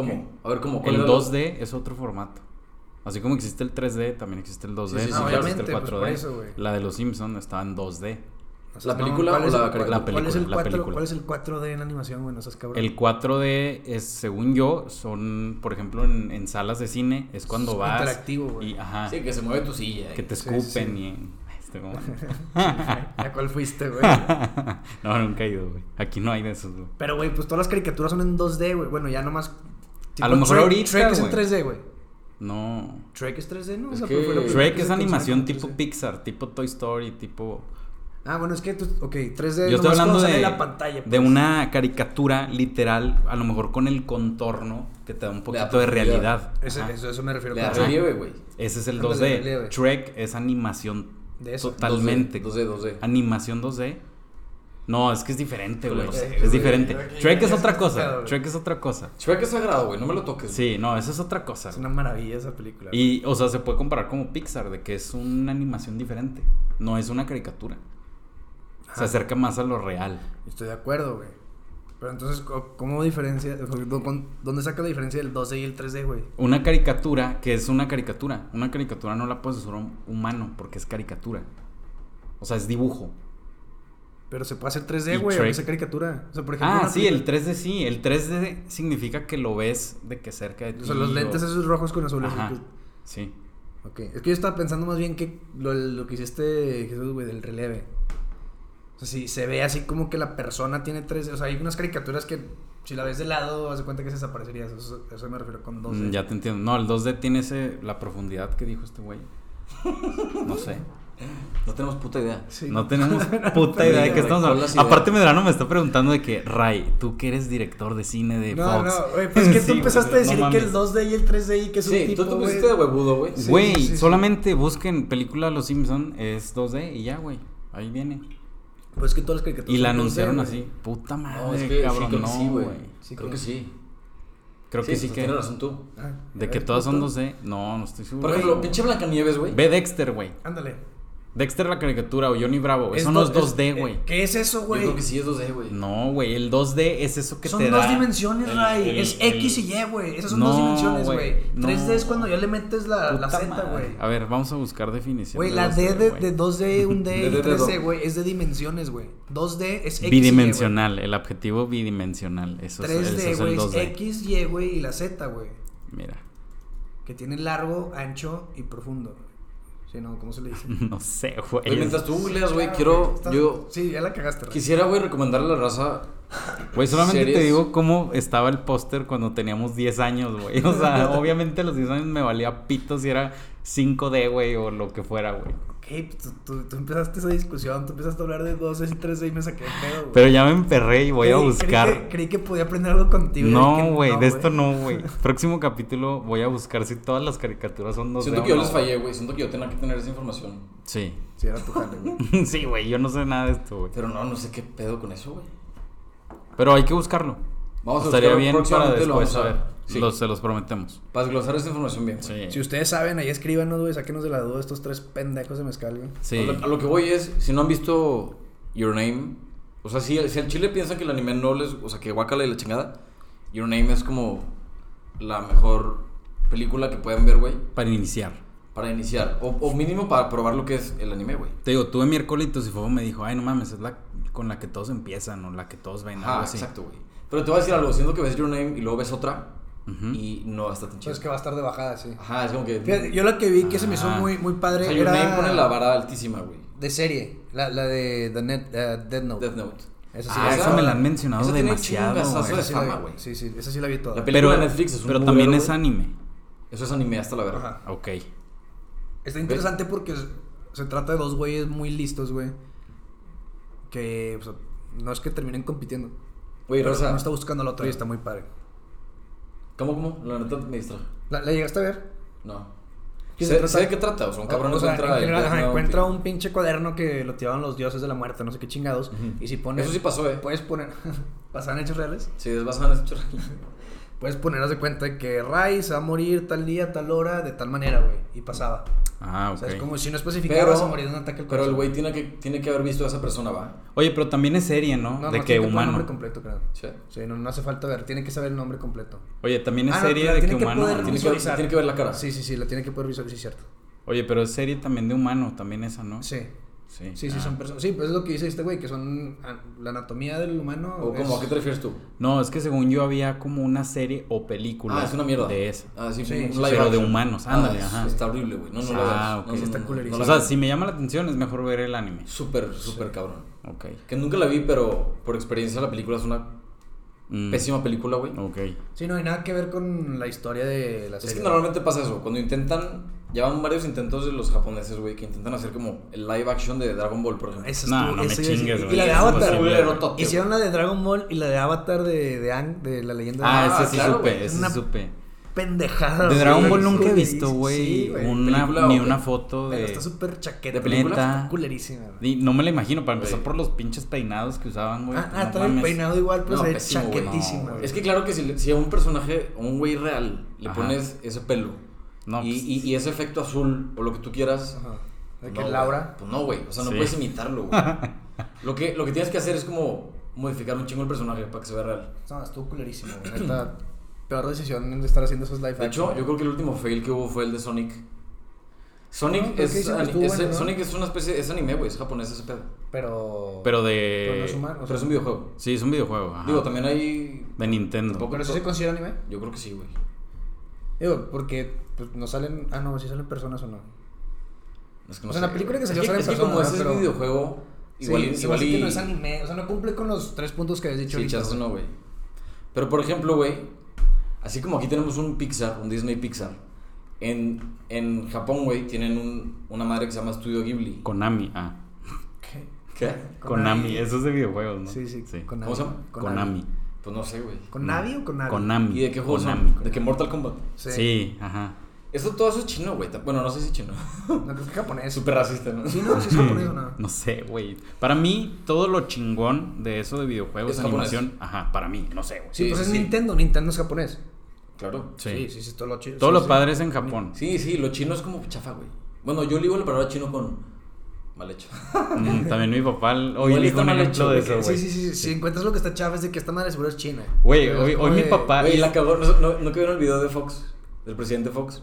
¿Cómo? A ver, ¿cómo? ¿Cuál El era la- 2D es otro formato. Así como existe el 3D, también existe el 2D. Sí, sí, sí, claro. existe el Obviamente, pues, por eso, güey. La de los Simpsons estaba en 2D. O sea, ¿La película ¿cuál o la el- La ¿Cuál es el película, la 4, película. ¿Cuál es el 4D en animación, güey? No seas cabrón. El 4D es, según yo, son, por ejemplo, en, en salas de cine, es cuando Es vas. interactivo, güey. Ajá, Sí, que se mueve tu silla. que te escupen sí. y. Este, como- ¿A cuál fuiste, güey? no, nunca he ido, güey. Aquí no hay de esos, güey. Pero, güey, pues todas las caricaturas son en 2D, güey. Bueno, ya nomás. A lo mejor Shrek- ahorita, Shrek es en güey. 3D, güey. No. Shrek es 3D, ¿no? Es O sea, que que es se animación tipo 3D. Pixar, tipo Toy Story, tipo. Ah, bueno, es que tú. Ok, 3D. Yo estoy hablando de, la pantalla. de pues. una caricatura literal, a lo mejor con el contorno que te da un poquito de realidad. Ese- eso, eso me refiero Shrek. relieve, güey. Ese es el Ándale, 2D. relieve. Shrek es animación De eso. totalmente. 2D, 2D. Animación 2D. No, es que es diferente, güey. No sé, es güey. diferente. Shrek es otra cosa. Shrek es otra cosa. Shrek es sagrado, güey. No me lo toques. Sí, no, esa es otra cosa. Es una maravilla esa película. Y, o sea, se puede comparar como Pixar, de que es una animación diferente. No es una caricatura. Se acerca más a lo real. Estoy de acuerdo, güey. Pero entonces, ¿cómo diferencia? ¿dó- con- ¿Dónde saca la diferencia del 2D y el 3D, güey? Una caricatura, que es una caricatura. Una caricatura no la puedes usar un humano porque es caricatura. O sea, es dibujo. Pero se puede hacer Y 3D, güey, Shrek. sea caricatura. O sea, por ejemplo. Ah, sí, el película- 3D sí. El 3D significa que lo ves de que cerca de ti. O sea, los lentes o- esos rojos con azules. Ajá, que- sí. Ok, es que yo estaba pensando más bien que lo, lo que hiciste, Jesús, güey, del relieve. O sea, si se ve así como que la persona tiene tres. O sea, hay unas caricaturas que si la ves de lado, haz de cuenta que se desaparecería. Eso, eso me refiero con 2D. Mm, ya te entiendo. No, el 2D tiene ese, la profundidad que dijo este güey. No sé. No tenemos puta idea. Sí. No tenemos puta idea de qué estamos ¿cuál hablando. Aparte, Medrano me está preguntando de que, Ray, tú que eres director de cine de No, Fox. no, güey, pues es que Sí, tú empezaste a decir no que el mames. 2D y el 3D y que es un Sí, tipo, tú te güey. pusiste de huevudo, güey. Güey, sí, sí, sí. solamente busquen película Los Simpson es 2D y ya, güey. Ahí viene. Pues es que todas las caricaturas Y la son 2D, anunciaron güey. así. Puta madre, No, es que cabrón. sí, creo que no, sí, güey. Sí, creo creo. que sí. Creo Sí, que sí pues, que. Tienes razón tú. Ah, De que todas son justo. 2D. No, no estoy seguro. Por ejemplo, pinche Blancanieves, güey. Ve Dexter, güey. Ándale. Dexter la caricatura o Johnny Bravo, Es eso no do- es 2D, güey. ¿Qué es eso, Yo güey? creo que sí es 2D, güey. No, güey, el 2D es eso que Son te dos da dimensiones, el- Ray. el- es el- X y Y, güey. Esas son No, dos dimensiones, güey. güey. No. 3D es cuando ya le metes la, la Z, güey. A ver, vamos a buscar definición. Güey, de la 2D, D de, de 2D, un D De y D de 3D, do. güey, es de dimensiones, güey. 2D es X. y Y, Bidimensional, el adjetivo bidimensional. Eso, güey. es, eso 3D, es güey, el es 2D. X, Y, güey, y la Z, güey. Mira, Que tiene largo, ancho y profundo. Sí, no, ¿cómo se le dice? no sé, güey. Güey, mientras tú googleas, güey, quiero. Yo Sí, ya la cagaste, Ray. quisiera, güey, recomendarle a la raza. Güey, solamente te series. digo cómo estaba el póster cuando teníamos 10 años, güey. O sea, obviamente a los 10 años me valía pito si era 5D, güey, o lo que fuera, güey. Pues tú, tú, tú empezaste esa discusión, tú empezaste a hablar de 2D y 3D y me saqué de pedo, güey. Pero ya me emperré y voy a buscar. Creí que, creí que podía aprender algo contigo. No, güey, de esto no, güey. Próximo capítulo voy a buscar si todas las caricaturas son 2D. Siento que yo les fallé, güey. Siento que yo tenía que tener esa información. Sí. Sí, era tu jale, güey. sí, güey, yo no sé nada de esto, güey. Pero no, no sé qué pedo con eso, güey. Pero hay que buscarlo. Vamos a Estaría buscarlo, bien para próximamente lo después, a vamos ver. A- Sí. Los- se los prometemos. Para desglosar esta información bien. Sí. Si ustedes saben, ahí escríbanos, güey. Sáquenos de la duda estos tres pendejos de mezcal, güey. Sí. A, lo, a lo que voy es, si no han visto Your Name, o sea, si, si al chile piensan que el anime no les, o sea, que guacala y la chingada, Your Name es como la mejor película que pueden ver, güey, Para iniciar. para iniciar. O, o mínimo para probar lo que es el anime, güey. Te digo, tuve miércoles y Fofo me dijo, ay, no mames, es la con la que todos empiezan o la que todos ven, así. exacto, güey. Pero te voy a decir algo, siento que ves Your Name y luego ves otra Ujú. y no está tan chido. Pues que va a estar de bajada, sí. Ajá, es como que... Fíjate, yo la que vi que se me hizo muy, muy o padre sea, Your era Name pone la vara altísima, güey. de serie. La, la de The Net, eh, Death Note. Death Note. Esa sí Ah, la esa me la han mencionado Esa demasiado, de Esa sí la fama, vi. güey. Sí, sí, esa sí la vi toda. La película Pero, de Netflix es un pero también es anime. Eso es anime hasta la verga. Ajá. Ok. Está interesante porque es- se trata de dos güeyes muy listos, güey. Que o sea, no es que terminen compitiendo. Güey, Pero Rosa. uno está buscando al otro y está muy padre. ¿Cómo, cómo? La neta me distrajo. ¿La, la llegaste a ver? No. ¿Qué sé, se trata? sé de qué trata. O sea, un cabrón O sea, encuentra. en general, ajá, encuentra un pinche cuaderno que lo tiraban los dioses de la muerte, no sé qué chingados. Y si pones. Eso sí pasó, eh. Puedes poner. ¿Pasan hechos reales? Sí, es basado en hechos Puedes poner, haz de cuenta que Ray se va a morir tal día, tal hora, de tal manera, güey. Y pasaba. Ah, O ok. sea, es como si no especificaba, Pero, vas a morir de un ataque al pero el corazón. güey tiene que, tiene que haber visto a esa persona, ¿va? Oye, pero también es serie, ¿no? No, de no, que tiene humano. nombre completo, creo. Sí. Sí, no, no hace falta ver, tiene que saber el nombre completo. Oye, también es Ah, serie de que tiene que humano. Tiene que, Visualizar. tiene que ver la cara. Sí, sí, sí, la tiene que poder visualizar, sí, cierto. Oye, pero es serie también de humano, también esa, ¿no? Sí. Sí, Sí, sí, Ah. son personas. Sí, pues es lo que dice este güey, que son ah, la anatomía del humano. ¿O es- cómo? ¿A qué te refieres tú? No, es que según yo había como una serie o película. Ah, es una mierda. De esa. Ah, sí, Sí, un sí, live pero de humanos, Ah, ándale, es- ajá. Está horrible, güey. No, no lo Ah, veas. ok. No, no, Sí, está no, O sea, si me llama la atención es mejor ver el anime. Súper, súper cabrón. Ok. Que nunca la vi, pero por experiencia la película es una Mm, pésima película, güey. Ok. Sí, no hay nada que ver con la historia de la Es serie. que normalmente pasa eso, cuando intentan, llevan varios intentos de los japoneses, güey, que intentan hacer como el live action de Dragon Ball, por ejemplo. Esa No, estuvo- no me esa chingues, Y güey. la de Es Avatar, güey. Hicieron la de Dragon Ball y la de Avatar de, de Ang, de la leyenda Ah, de Ah, ese sí claro, supe, ese Una- sí supe. pendejada. De. Dragon Ball nunca he visto, güey, Sí, güey. una, ¿Película o ni una foto Pero de... está súper chaqueta. ¿De película? Culerísima, güey. Y no me la imagino, para empezar por los pinches peinados que usaban, güey. Ah, pues ah, no el peinado igual, pero No, No, güey. Es que claro que si, si a un personaje, a un güey real, le Ajá. pones ese pelo No, y, pues- y- y ese efecto azul o lo que tú quieras, Ajá. De no, que. Laura. Pues no, güey. O sea, no Sí. puedes imitarlo, güey. lo, que, lo que tienes que hacer es como modificar un chingo el personaje para que se vea real. No, estuvo culerísimo, güey. Neta, peor decisión de estar haciendo esos live De hecho, action. yo creo que el último fail que hubo fue el de Sonic. Sonic, No, es, es- bueno, ¿no? Sonic es una especie, es anime, güey, es japonés ese pedo. Pero. Pero de... Pero no es humano. o Pero sea, es un videojuego. Sí, es un videojuego. ajá. Digo, también hay... De Nintendo. Tampoco- ¿Pero eso se considera anime? Yo creo que sí, güey. Digo, porque pues, no salen. Ah, no, si salen personas o no. Es que no O sea, sé, la película que salió es sale es en que como persona, ese ¿verdad? es Pero- videojuego, igual, sí, igual y... que no es anime. O sea, no cumple con los tres puntos que habías dicho Sí, güey. no, güey. Pero por ejemplo, güey, así como aquí tenemos un Pixar, un Disney Pixar, en, en Japón, güey, tienen un, una madre que se llama Studio Ghibli. Konami, ah. ¿Qué? ¿Qué? Konami, eso es de videojuegos, ¿no? Sí, sí. Konami. ¿Cómo se llama? Konami. Pues no sé, güey. ¿Con Navi o con Navi? Konami. ¿Y de qué juegos Konami. son? ¿De qué Mortal Kombat? Sí. Sí, ajá. Esto, todo eso es chino, güey. Bueno, no sé si es chino. No, creo que es japonés. Súper racista, ¿no? Sí, no, si es japonés o no. No sé, güey. Para mí, todo lo chingón de eso de videojuegos, Es japonés. animación, ajá, para mí, no sé, güey. Sí, Sí, pues sí, es sí. Nintendo. Nintendo es japonés. Claro. Sí. Sí, sí, sí, todo lo chido. Todo sí, lo sí. padre es en Japón. Sí, sí, lo chino es como chafa, güey. Bueno, yo ligo la palabra chino con mal hecho. Mm, También mi papá hoy Igual dijo un mal ejemplo hecho, de eso, güey. Sí, sí, sí, Si encuentras lo que está chafa es de que esta madre seguro es china. Güey, hoy- hoy mi papá- Güey, la cagó. ¿No, no, que vieron el video de Fox? Del presidente Fox.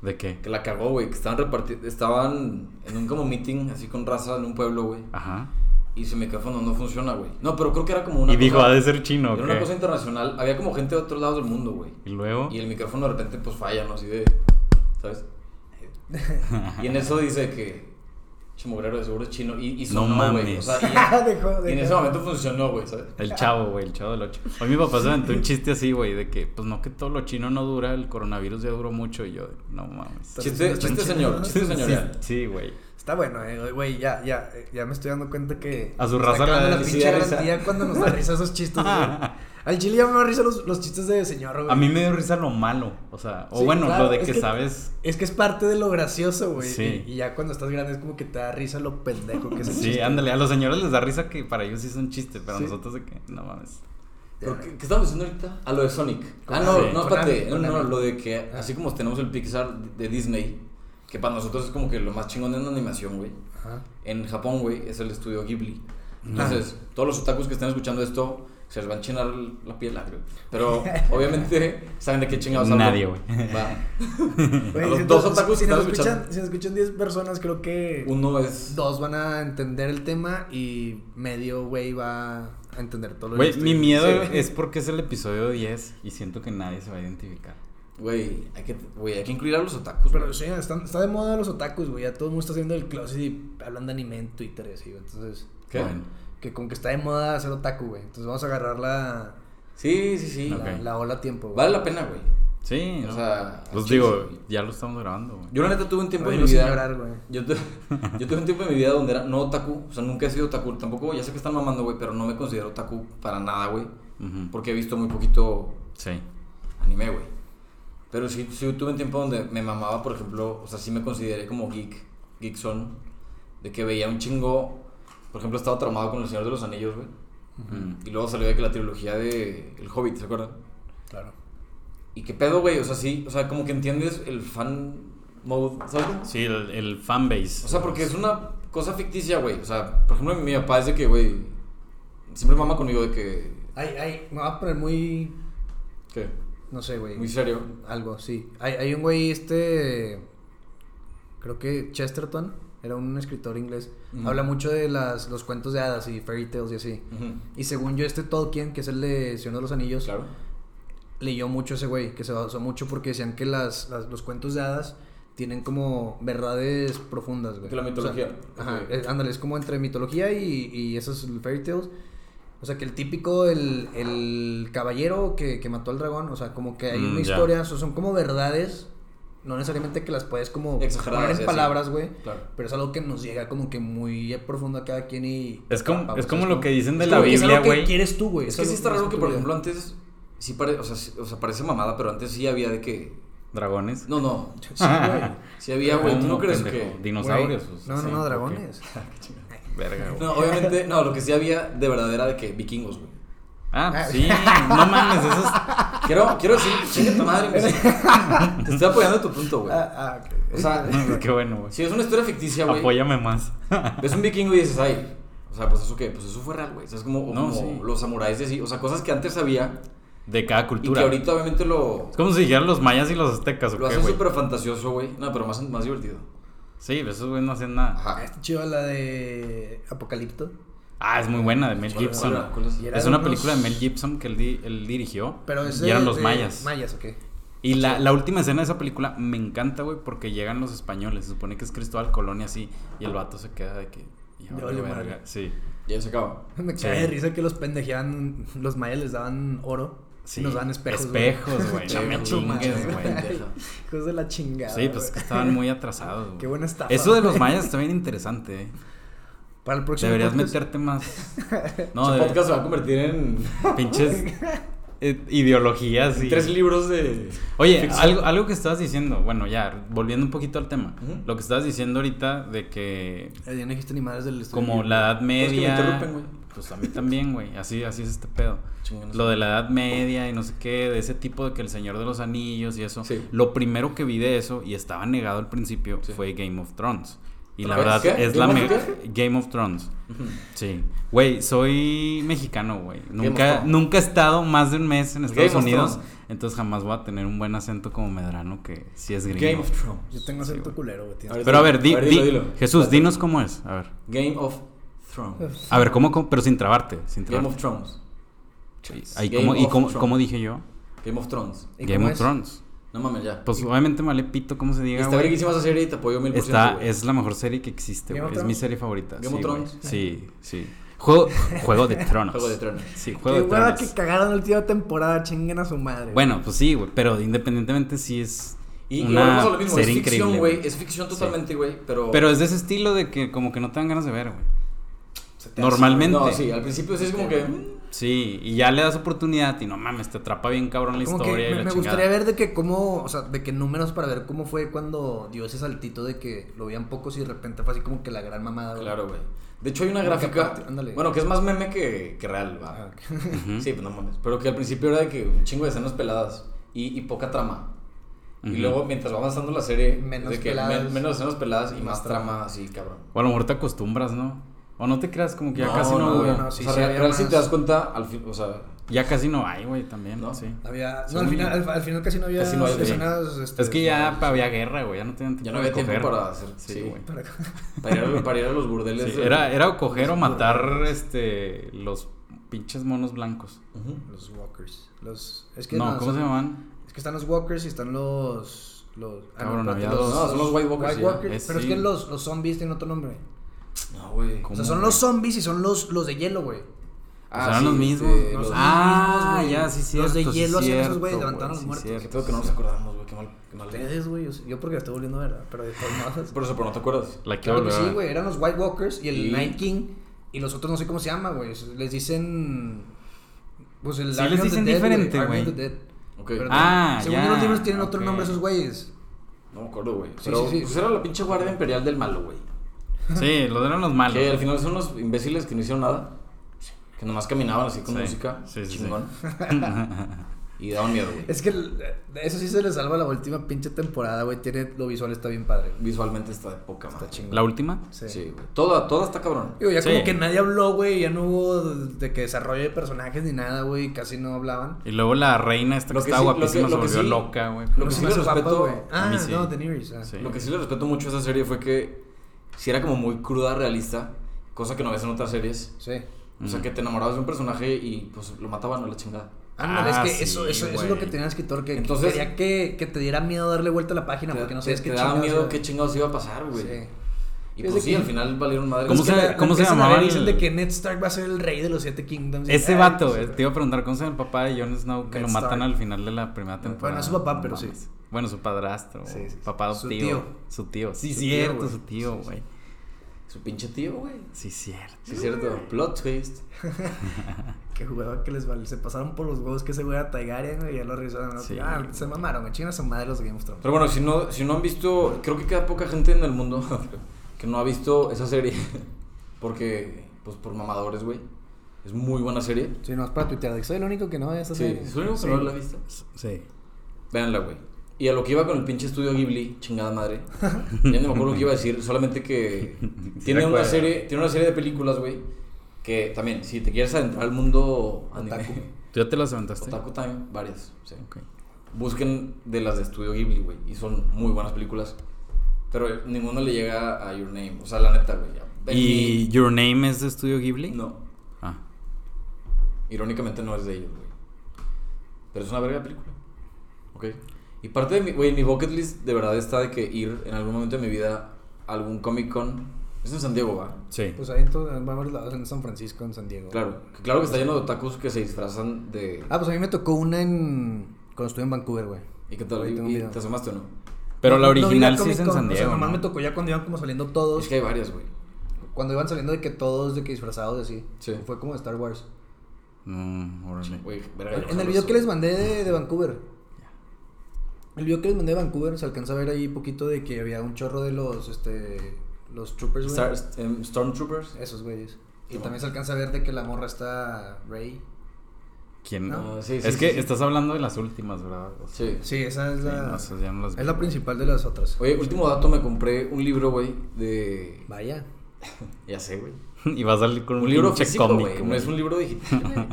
¿De qué? Que la cagó, güey. Que estaban repartiendo. Estaban en un como meeting, así con raza en un pueblo, güey. Ajá. Y su micrófono no funciona, güey. No, pero creo que era como una. Y dijo, ha de ser chino, ¿o Era una cosa internacional. Había como gente de otros lados del mundo, güey. Y luego. Y el micrófono de repente, pues falla, ¿no? Así de. ¿Sabes? y en eso dice que. Chimogrero de seguro es chino. Y, y sonó, güey. mames. O sea, y, Dejó, y en dejó. ese momento funcionó, güey, ¿sabes? El chavo, güey, el chavo del 8. Hoy mi papá se aventó un chiste así, güey, de que, pues no que todo lo chino no dura, el coronavirus ya duró mucho. Y yo, no mames. Chiste, Están chiste señor, ¿no? chiste Sí, güey. Está bueno, eh, güey, ya, ya, ya me estoy dando cuenta que... A su raza la- pinche garantía cuando nos da risa esos chistes, güey. Al chile ya me da risa los, los chistes de señor, güey. A mí me dio risa lo malo, o sea, o Sí, bueno, claro, lo de es que, que- sabes. Es que es parte de lo gracioso, güey. Sí. Y, y ya cuando estás grande es como que te da risa lo pendejo que es el Sí, chiste. ándale, a los señores les da risa que para ellos sí es un chiste, pero Sí. a nosotros de que, no mames. ¿Pero ¿Qué, qué estamos diciendo ahorita? A lo de Sonic. Ah, no, Sí. no, espérate. No, no, lo de que así como tenemos el Pixar de Disney, que para nosotros es como que lo más chingón en animación, güey. Ajá. En Japón, güey, es el estudio Ghibli. Entonces, todos los otakus que estén escuchando esto se les va a enchinar la piel, ah, güey. Pero obviamente saben de qué chingados hablo. Nadie, güey. Va. Los si dos otakus si que nos escuchan, si nos escuchan 10 personas, creo que Uno es. dos van a entender el tema y medio güey va a entender todo lo Güey, que mi miedo Sí. es porque es el episodio 10 y siento que nadie se va a identificar. Güey, hay que, güey, hay que incluir a los otakus. Pero güey. sí, están- está de moda los otakus, güey. Ya todo el mundo está haciendo el closet y hablan de anime en Twitter y así, güey. Entonces, ¿Qué? Bueno, que con que está de moda hacer otaku, güey. Entonces vamos a agarrar la, Sí, sí, sí. La, la ola a tiempo, güey. Vale la pena, güey. Sí, O ¿no? sea, Pues digo, sí. ya lo estamos grabando, güey. Yo la neta tuve un tiempo Oye, en no mi vida. llorar, güey. yo, tu- yo tuve un tiempo en mi vida donde era no otaku. O sea, nunca he sido otaku. Tampoco, ya sé que están mamando, güey, pero no me considero otaku para nada, güey. Ujú. Porque he visto muy poquito Sí. anime, güey. Pero sí, sí tuve un tiempo donde me mamaba, por ejemplo, o sea, sí me consideré como geek, geekson, de que veía un chingo, por ejemplo, estaba traumado con El Señor de los Anillos, güey. Mm. Y luego salió de que la trilogía de El Hobbit, ¿se acuerdan? Claro. Y qué pedo, güey, o sea, sí, o sea, como que entiendes el fan mode, ¿sabes? Sí, el, el fanbase. O sea, porque es una cosa ficticia, güey. O sea, por ejemplo, mi, mi papá es de que, güey, siempre mama conmigo de que, Ay, ay, me va a poner muy. ¿qué? No sé, güey. Muy serio. Algo, sí. Hay, hay un güey, este. Creo que Chesterton, era un escritor inglés. Habla mucho de las, los cuentos de hadas y fairy tales y así. Ujú. Y según yo, este Tolkien, que es el de Señor de los Anillos, Claro. leyó mucho ese güey, que se basó mucho porque decían que las, las- los cuentos de hadas tienen como verdades profundas, güey. Que la mitología. O sea, ajá, eh, ándale, es como entre mitología y, y esos fairy tales. O sea, que el típico, el, el caballero que, que mató al dragón, o sea, como que hay Mm, una historia, o sea, son como verdades, no necesariamente que las puedes como Exageradas, poner en sí, palabras, güey. Claro. Pero es algo que nos llega como que muy profundo a cada quien y... Es como- es como lo que dicen de es la como- es Biblia, algo que güey. quieres tú, güey. Es que sí está raro que, por ejemplo, antes, sí pare, o, sea, sí- o sea, parece mamada, pero antes sí había de que, Dragones. no, no, Sí, güey. sí había, güey, ¿tú no ¿Cómo, crees pendejo? que...? Dinosaurios. Pues, No, no, no, dragones. Verga, güey. No, obviamente, no, lo que sí había de verdad era de que vikingos, güey. Ah, pues sí, no mames, eso es... Quiero, quiero decir, chinga tu madre, güey. Te estoy apoyando en tu punto, güey. Ah, ah, ok. O sea, Qué bueno, güey. si es una historia ficticia, güey. Apóyame más. Ves un vikingo y dices, ay, o sea, pues eso qué, pues eso fue real, güey. O sea, es como, o No, como sí. los samuráis de así, o sea, cosas que antes había De cada y que cultura. ahorita obviamente lo, Es como si dijeran los mayas y los aztecas, ¿o lo qué, hacen súper fantasioso, güey. No, pero más, más divertido. Sí, pero esos güey no hacen nada. Ajá. Está chido la de Apocalipto. Ah, es muy buena, de Mel ¿Cuál- Gibson. cuál era? ¿Cuál es? Y de una unos- película de Mel Gibson que él, di- él dirigió. Pero es y eran de- los de mayas. Mayas, ok. Y la, la última escena de esa película me encanta, güey, porque llegan los españoles. Se supone que es Cristóbal Colón y así. Y el vato se queda de que. "Y ahora, vale verga". Sí. Ya se acaba. Me Sí. cae de risa que los pendejeaban, los mayas les daban oro Sí. y nos daban espejos. Espejos, güey. No me chingues, güey. Hijos de la chingada. Sí, pues que estaban muy atrasados. güey. Qué buena estafa. Eso de los mayas está bien interesante, eh. Para el próximo Deberías podcast, meterte más. No, podcast se va a convertir en pinches eh, ideologías y. tres libros de. Oye, ficción. algo, algo que estabas diciendo, bueno, ya, volviendo un poquito al tema. Ujú. Lo que estabas diciendo ahorita de que Eh, ya no dijiste ni madres del estudio. como la edad que me media. interrumpen, güey. Pues a mí también, güey. Así, así es este pedo. Chingones. Lo de la edad media y no sé qué, de ese tipo de que el Señor de los Anillos y eso. Sí. Lo primero que vi de eso, y estaba negado al principio, Sí. fue Game of Thrones. Y la verdad ¿Qué? es la ¿Game me- of Game of Thrones. Sí. Güey, soy mexicano, güey. Nunca, nunca he estado más de un mes en Estados Game of Unidos. Entonces jamás voy a tener un buen acento como Medrano que sí es gringo. Game of Thrones. Yo tengo acento culero, güey. Pero a ver, di, A ver, dilo, di- dilo. Jesús, dinos cómo es. A ver. Game of Thrones. A ver, ¿cómo, cómo? pero sin trabarte, sin Game of Thrones. Sí. Ahí, Game ¿cómo, ¿Y cómo, Thrones. cómo dije yo? Game of Thrones. ¿Y Game of es? Thrones. No mames, ya. Pues obviamente me vale pito cómo se diga, Está verguísima esa serie y te apoyo mil por ciento, Está, es la mejor serie que existe, güey. Es mi serie favorita. Game sí. Thrones. Sí, sí. Juego, Juego de Tronos. Juego de Tronos. Sí, Qué Juego de Tronos. que cagaron la última temporada, chinguen a su madre. Bueno, pues sí, güey. Pero independientemente sí es Y, volvemos a lo mismo, es serie ficción, increíble. güey. Es ficción totalmente, güey. Pero. Pero es de ese estilo de que como que no te dan ganas de ver, güey. Se te hace, Normalmente. No, sí, al principio sí es como que. Sí, y ya le das oportunidad y no mames, te atrapa bien cabrón la Como que historia y me, la me gustaría ver de que cómo, o sea, de que números para ver cómo fue cuando dio ese saltito de que lo veían pocos y de repente fue así como que la gran mamada. güey. Claro, güey. De hecho, hay una Como que gráfica. aparte- ándale. Bueno, que es más meme que, que real, va. Ah. Sí, pues no mames. Pero que al principio era de que un chingo de escenas peladas y, y poca trama. Y luego, mientras va avanzando la serie, Menos de que peladas. men- menos escenas peladas y Más más trama. trama, así, cabrón. O a lo mejor te acostumbras, ¿no? O no te creas como que ya No, casi no, no, güey. no, sí, o sea, sí real, si te das cuenta, al fin, o sea, Ya casi no hay, güey, también. ¿No? Sí. Había, no, al final, al, al final casi no había Casi no hay, escenas. este, Es que ya había guerra, güey. Ya no tenían tiempo ya no de había tiempo para hacer. Sí, Sí, güey. Para- Para, ir a, para ir a los burdeles. Sí, de- era, era o coger o matar este los pinches monos blancos. Los walkers. Los, es que No, ¿cómo son- se llaman? Es que están los walkers y están los. los ah, Cabrón, espérate, había los- dos. No, son los White Walkers. Es- pero es que los, los zombies tienen otro nombre. No, güey. O ¿Cómo, sea, son los zombies y son los, los de hielo, güey. Pues eran los mismos. este, los- son Ah, los mismos, ya, sí, cierto. Los de sí, hielo hacían esos, güey, levantaban a los sí, muertos. Qué cierto, pedo que no nos acordamos, güey. Qué mal. Qué mal. Ustedes, güey. Yo, yo porque la estoy volviendo a ver, pero de todos modos. Por eso, pero no te acuerdas. La quiero Claro que a sí, güey. Eran los White Walkers y el Y- Night King. Y los otros no sé cómo se llama, güey. Les dicen. Pues el Sí, Army les dicen diferente, güey. the Dead. Ok. Pero Ah, según ya, los libros tienen otro ok. nombre esos güeyes. No me acuerdo, güey. Sí, Pero sí, sí. pues era la pinche guardia imperial del malo, güey. Sí, los eran los malos. Que al final son unos imbéciles que no hicieron nada. Que nomás caminaban así con Sí. música. Sí, sí, sí. chingón. y daban miedo, güey. Es que el- eso sí se le salva la última pinche temporada, güey. Tiene lo visual está bien padre. Visualmente está de poca Está madre. chingón. ¿La última? Sí. Sí, güey. Toda, toda está cabrón. Digo, ya Sí. como que nadie habló, güey. Ya no hubo de que desarrollo de personajes ni nada, güey. Casi no hablaban. Y luego la reina esta que, que estaba sí- lo que- guapísima se volvió sí- loca, güey. Lo que sí le respeto. Ah, no, Daenerys. ah. Lo que sí le respeto mucho a esa serie fue que si era como muy cruda, realista. Cosa que no ves en otras series. Sí. O sea, que te enamorabas de un personaje y pues lo mataban a la chingada. Ándale, es Ah, que sí, eso, eso, eso es lo que tenía el escritor, que Entonces- quería que, que te diera miedo darle vuelta a la página Te, porque no sabías qué te daba chingados miedo qué chingados iba a pasar, güey. Sí. Y Es pues sí, que- al final valieron madre. ¿Cómo Es que se- la- cómo se llamaba y Dicen el- de que Ned Stark va a ser el rey de los siete kingdoms. Ese vato, pues, eh, te iba a preguntar cómo se llama el papá de Jon Snow que Ned lo matan Stark. al final de la primera temporada. Bueno, es su papá, pero No sí. Bueno, su padrastro, Sí, sí, sí. papá Su adoptivo. tío. Su tío. Sí, Su cierto, tío, su tío, güey. Su pinche tío, güey. Sí, cierto. Sí, cierto. Plot twist. Que jugaba que les vale. Se pasaron por los huevos que ese güey era Targaryen, güey, y ya lo revisaron. Sí. Ah, se mamaron, güey. Chingan a su madre los Game of Thrones. Pero bueno, si no, si no han visto, creo que queda poca gente en el mundo que no ha visto esa serie. Porque, pues por mamadores, güey. Es muy buena serie. Sí, no, es para tuitear. Soy el único que no ve esa Sí, serie. ¿soy el único que no la ha visto? Sí. Véanla, güey. Y a lo que iba con el pinche estudio Ghibli, chingada madre. Ya no me acuerdo lo que iba a decir, solamente que tiene una serie, tiene una serie de películas, güey, que también, si te quieres adentrar al mundo anime, Otaku. ¿Tú ya te las aventaste? Otaku Time, varias, sí. Ok. Busquen de las de estudio Ghibli, güey, y son muy buenas películas. Pero ninguno le llega a Your Name, o sea, la neta, güey. ¿Y mi- Your Name es de Estudio Ghibli? No, Ah. irónicamente no es de ellos, güey. Pero es una verga película. Ok. Y parte de mi, güey, mi bucket list de verdad está de que ir en algún momento de mi vida a algún Comic Con. Es en San Diego, va. Sí. Pues ahí en, todo, en varios lados, en San Francisco, en San Diego. Claro. Que claro que está lleno de otakus que se disfrazan de. Ah, pues a mí me tocó una en. Cuando estuve en Vancouver, güey. ¿Y qué tal? ahí ¿Y, tengo un y video. te asomaste o no? Pero la no original sí es en San O sea, Diego, nomás ¿no? me tocó ya cuando iban como saliendo todos. Es que hay varias, güey. Cuando iban saliendo de que todos de que disfrazados de así. Sí. Fue como de Star Wars. Mm, órale. Güey, En el video que les mandé de, de Vancouver. El video que les mandé de Vancouver se alcanza a ver ahí poquito de que había un chorro de los este los troopers, güey. Star- em, Stormtroopers. Esos güeyes. Y también se alcanza a ver de que la morra está Rey. ¿Quién? No, sí, sí, es sí, que sí. estás hablando de las últimas, ¿verdad? O sea, Sí. Sí, esa es la. no, esas ya no las es vi, la güey. principal de las otras. Oye, último dato, me compré un libro, güey, de... Vaya. Ya sé, güey. Y va a salir con un, Un libro físico, cómic, güey. No es un libro digital.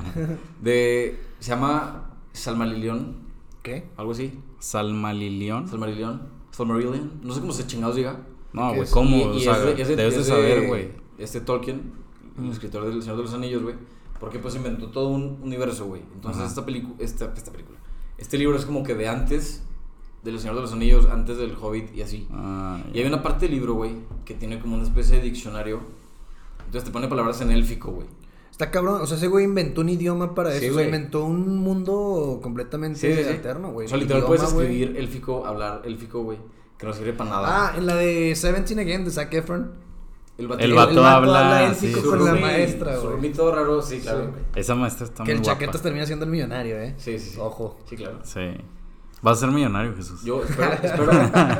De... Se llama Salmalilión, ¿Qué? algo así. Salma Lilión. Salmarillion. Salmarillion. No sé cómo se chingados diga. No, ¿Qué güey? ¿cómo? Y- o sea, es de- es de- debes de saber, güey. Este Tolkien, el escritor del Señor de los Anillos, güey. Porque pues inventó todo un universo, güey. Entonces Ajá. esta película, esta, esta película, este libro es como que de antes del Señor de los Anillos, antes del Hobbit y así. Ah, Y hay una parte del libro, güey, que tiene como una especie de diccionario. Entonces te pone palabras en élfico, güey. Está cabrón. O sea, ese güey inventó un idioma para Sí, eso. o sea, güey. inventó un mundo completamente alterno, güey. O sea, literal puedes güey. escribir élfico, hablar élfico, güey. Que no sirve para nada. Ah, en la de Seventeen Again de Zac Efron. el el vato habla, élfico sí, con sí, la sí. maestra, güey. rumito raro, sí, claro. Sí. Esa maestra está Que muy el guapa. chaquetas termina siendo el millonario, ¿eh? Sí, sí, sí. Ojo. Sí, claro. Sí. Vas a ser millonario, Jesús. Yo espero, espero,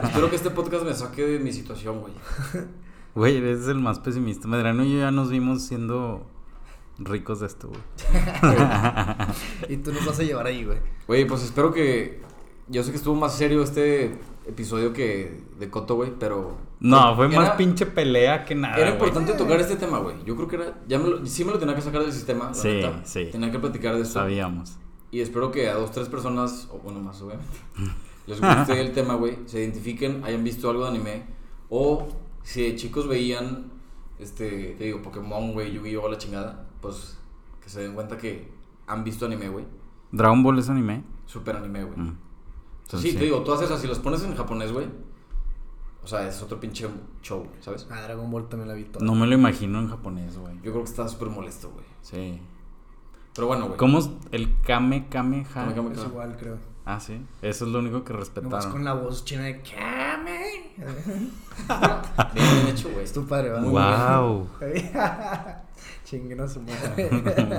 espero que este podcast me saque de mi situación, güey. Güey, eres el más pesimista. Medrano y yo ya nos vimos siendo ricos de esto, güey. Y tú nos vas a llevar ahí, güey. Güey, pues espero que. Yo sé que estuvo más serio este episodio que de Coto, güey, pero. No, fue Era- más pinche pelea que nada. Era güey. importante tocar este tema, güey. Yo creo que era. Ya me lo- sí me lo tenía que sacar del sistema. la Sí, neta. sí. Tenía que platicar de esto. Sabíamos. Y espero que a dos, tres personas, o bueno, más obviamente, les guste el tema, güey. Se identifiquen, hayan visto algo de anime. O si de chicos veían, este, te digo, Pokémon, güey, Yu-Gi-Oh! la chingada, pues que se den cuenta que han visto anime, güey. ¿Dragon Ball es anime? Super anime, güey. Mm. Sí, te digo, todas esas, si las pones en japonés, güey, o sea, es otro pinche show, ¿sabes? Ah, Dragon Ball también la vi toda. No me lo imagino en japonés, güey. Yo creo que está súper molesto, güey. Sí. Pero bueno, güey. ¿Cómo es el Kame Kame Ha? Kame Kame. Es igual, creo. Ah, sí. Eso es lo único que Nomás respetaron. con la voz china de Kame. Bien, bien hecho, güey. Es tu padre, ¿verdad? Wow. Chinguen a su madre.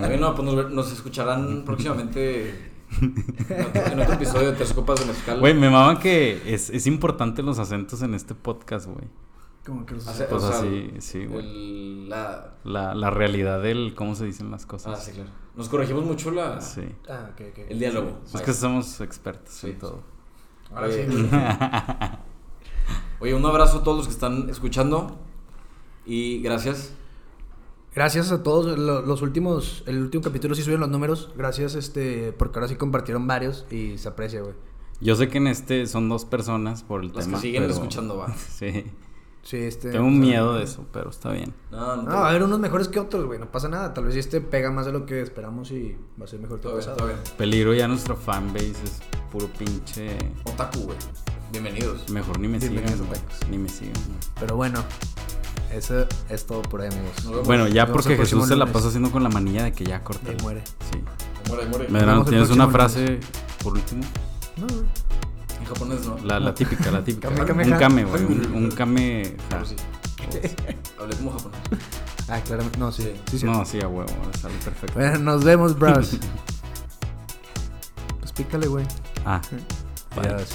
Bueno, pues nos, nos escucharán próximamente en otro, en otro episodio de Tres Copas de Mezcal. Güey, me mama que es, es importante los acentos en este podcast, güey. Como que los Hace- Pues o sea, así, sí, güey. el- la... La, la realidad del cómo se dicen las Ah, cosas. sí, claro. Nos corregimos mucho la, Sí. Ah, ok, ok. el diálogo. Es que somos expertos Sí. en todo. Ahora sí. Oye, Oye, un abrazo a todos los que están escuchando y gracias. Gracias a todos. Lo- los últimos, el último capítulo sí subieron los números. Gracias, este, porque ahora sí compartieron varios y se aprecia, güey. Yo sé que en este son dos personas por el Las tema. que siguen pero- escuchando, va. Sí. Sí, este. Tengo sea, miedo de eso, pero está bien. No, no, No, va a haber unos mejores que otros, güey. No pasa nada. Tal vez este pega más de lo que esperamos y va a ser mejor que el pasado. todo bien. Peligro ya nuestro fanbase es puro pinche. Otaku, güey. Bienvenidos. Mejor ni me sigan, Bienvenidos, güey. Ni me sigan, güey. Pero bueno, eso es todo por ahí, amigos. Nos vemos. Bueno, ya Nos porque Jesús se la lunes. pasa haciendo con la manilla de que ya corté. Ya muere. Sí. Muere, muere. Medrano, ¿tienes una frase por último? No, güey. En japonés, ¿no? La, la típica, la típica. Kame, kame, un kame, güey. Un, un kame. ja. Pero sí. Hablé como japonés. Ah, claramente. No, sí. Sí. sí. No, sí, a huevo. Sale perfecto. Bueno, nos vemos, bros. pues pícale, güey. Ah. Bye. Adiós.